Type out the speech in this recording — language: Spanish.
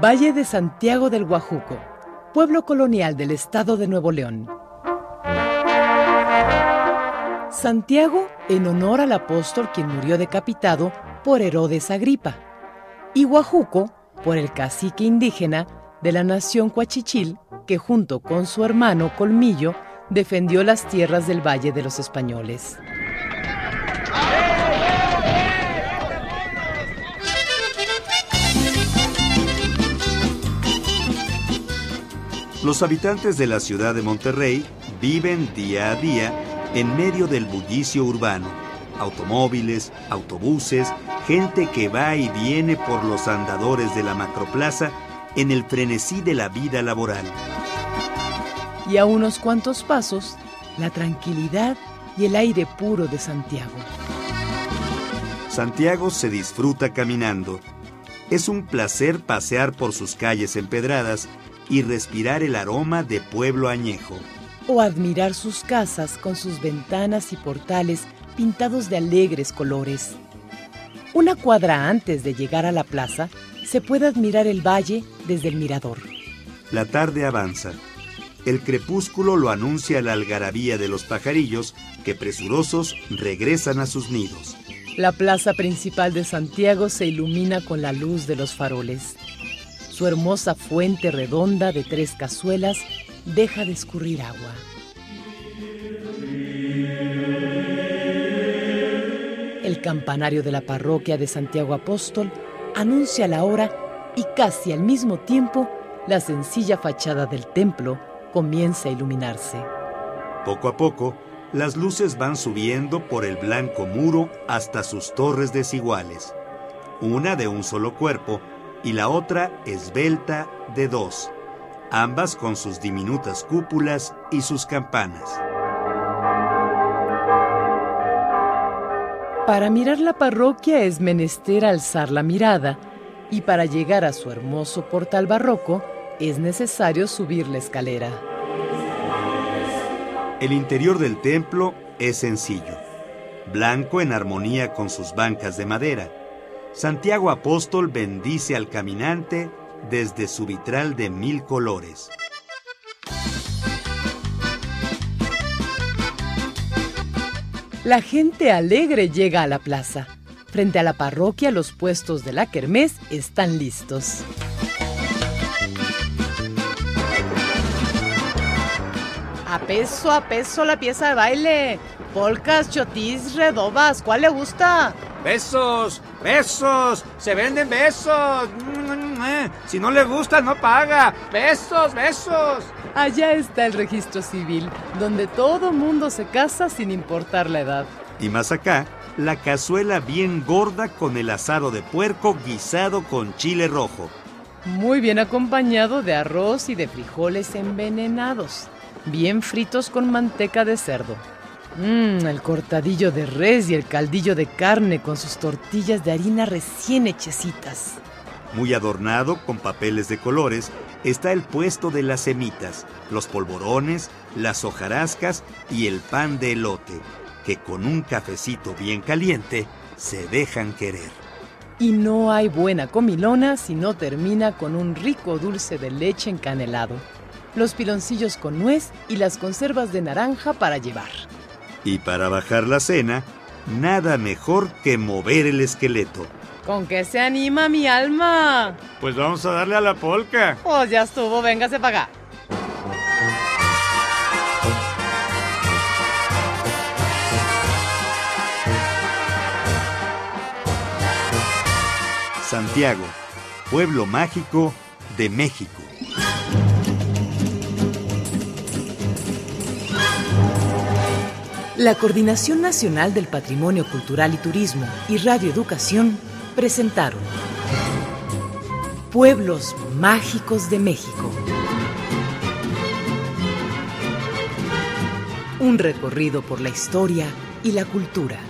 Valle de Santiago del Guajuco, pueblo colonial del estado de Nuevo León. Santiago en honor al apóstol quien murió decapitado por Herodes Agripa. Y Guajuco por el cacique indígena de la nación Coachichil que junto con su hermano Colmillo defendió las tierras del Valle de los Españoles. Los habitantes de la ciudad de Monterrey viven día a día en medio del bullicio urbano. Automóviles, autobuses, gente que va y viene por los andadores de la macroplaza en el frenesí de la vida laboral. Y a unos cuantos pasos, la tranquilidad y el aire puro de Santiago. Santiago se disfruta caminando. Es un placer pasear por sus calles empedradas y respirar el aroma de pueblo añejo. O admirar sus casas con sus ventanas y portales pintados de alegres colores. Una cuadra antes de llegar a la plaza, se puede admirar el valle desde el mirador. La tarde avanza. El crepúsculo lo anuncia la algarabía de los pajarillos que presurosos regresan a sus nidos. La plaza principal de Santiago se ilumina con la luz de los faroles. Su hermosa fuente redonda de tres cazuelas deja de escurrir agua. El campanario de la parroquia de Santiago Apóstol anuncia la hora y casi al mismo tiempo la sencilla fachada del templo comienza a iluminarse. Poco a poco, las luces van subiendo por el blanco muro hasta sus torres desiguales, una de un solo cuerpo y la otra esbelta de dos, ambas con sus diminutas cúpulas y sus campanas. Para mirar la parroquia es menester alzar la mirada y para llegar a su hermoso portal barroco es necesario subir la escalera. El interior del templo es sencillo, blanco en armonía con sus bancas de madera Santiago Apóstol bendice al caminante desde su vitral de mil colores. La gente alegre llega a la plaza. Frente a la parroquia los puestos de la kermés están listos. A peso, a peso la pieza de baile. Polcas, chotis, redobas, ¿cuál le gusta? Besos, besos, se venden besos. Si no le gusta, no paga. Besos, besos. Allá está el registro civil, donde todo mundo se casa sin importar la edad. Y más acá, la cazuela bien gorda con el asado de puerco guisado con chile rojo. Muy bien acompañado de arroz y de frijoles envenenados, bien fritos con manteca de cerdo. Mmm, el cortadillo de res y el caldillo de carne con sus tortillas de harina recién hechecitas. Muy adornado con papeles de colores está el puesto de las semitas, los polvorones, las hojarascas y el pan de elote, que con un cafecito bien caliente se dejan querer. Y no hay buena comilona si no termina con un rico dulce de leche encanelado, los piloncillos con nuez y las conservas de naranja para llevar. Y para bajar la cena, nada mejor que mover el esqueleto. ¿Con qué se anima mi alma? Pues vamos a darle a la polca. Pues ya estuvo, véngase para acá. Santiago, pueblo mágico de México. La Coordinación Nacional del Patrimonio Cultural y Turismo y Radio Educación presentaron Pueblos Mágicos de México. Un recorrido por la historia y la cultura.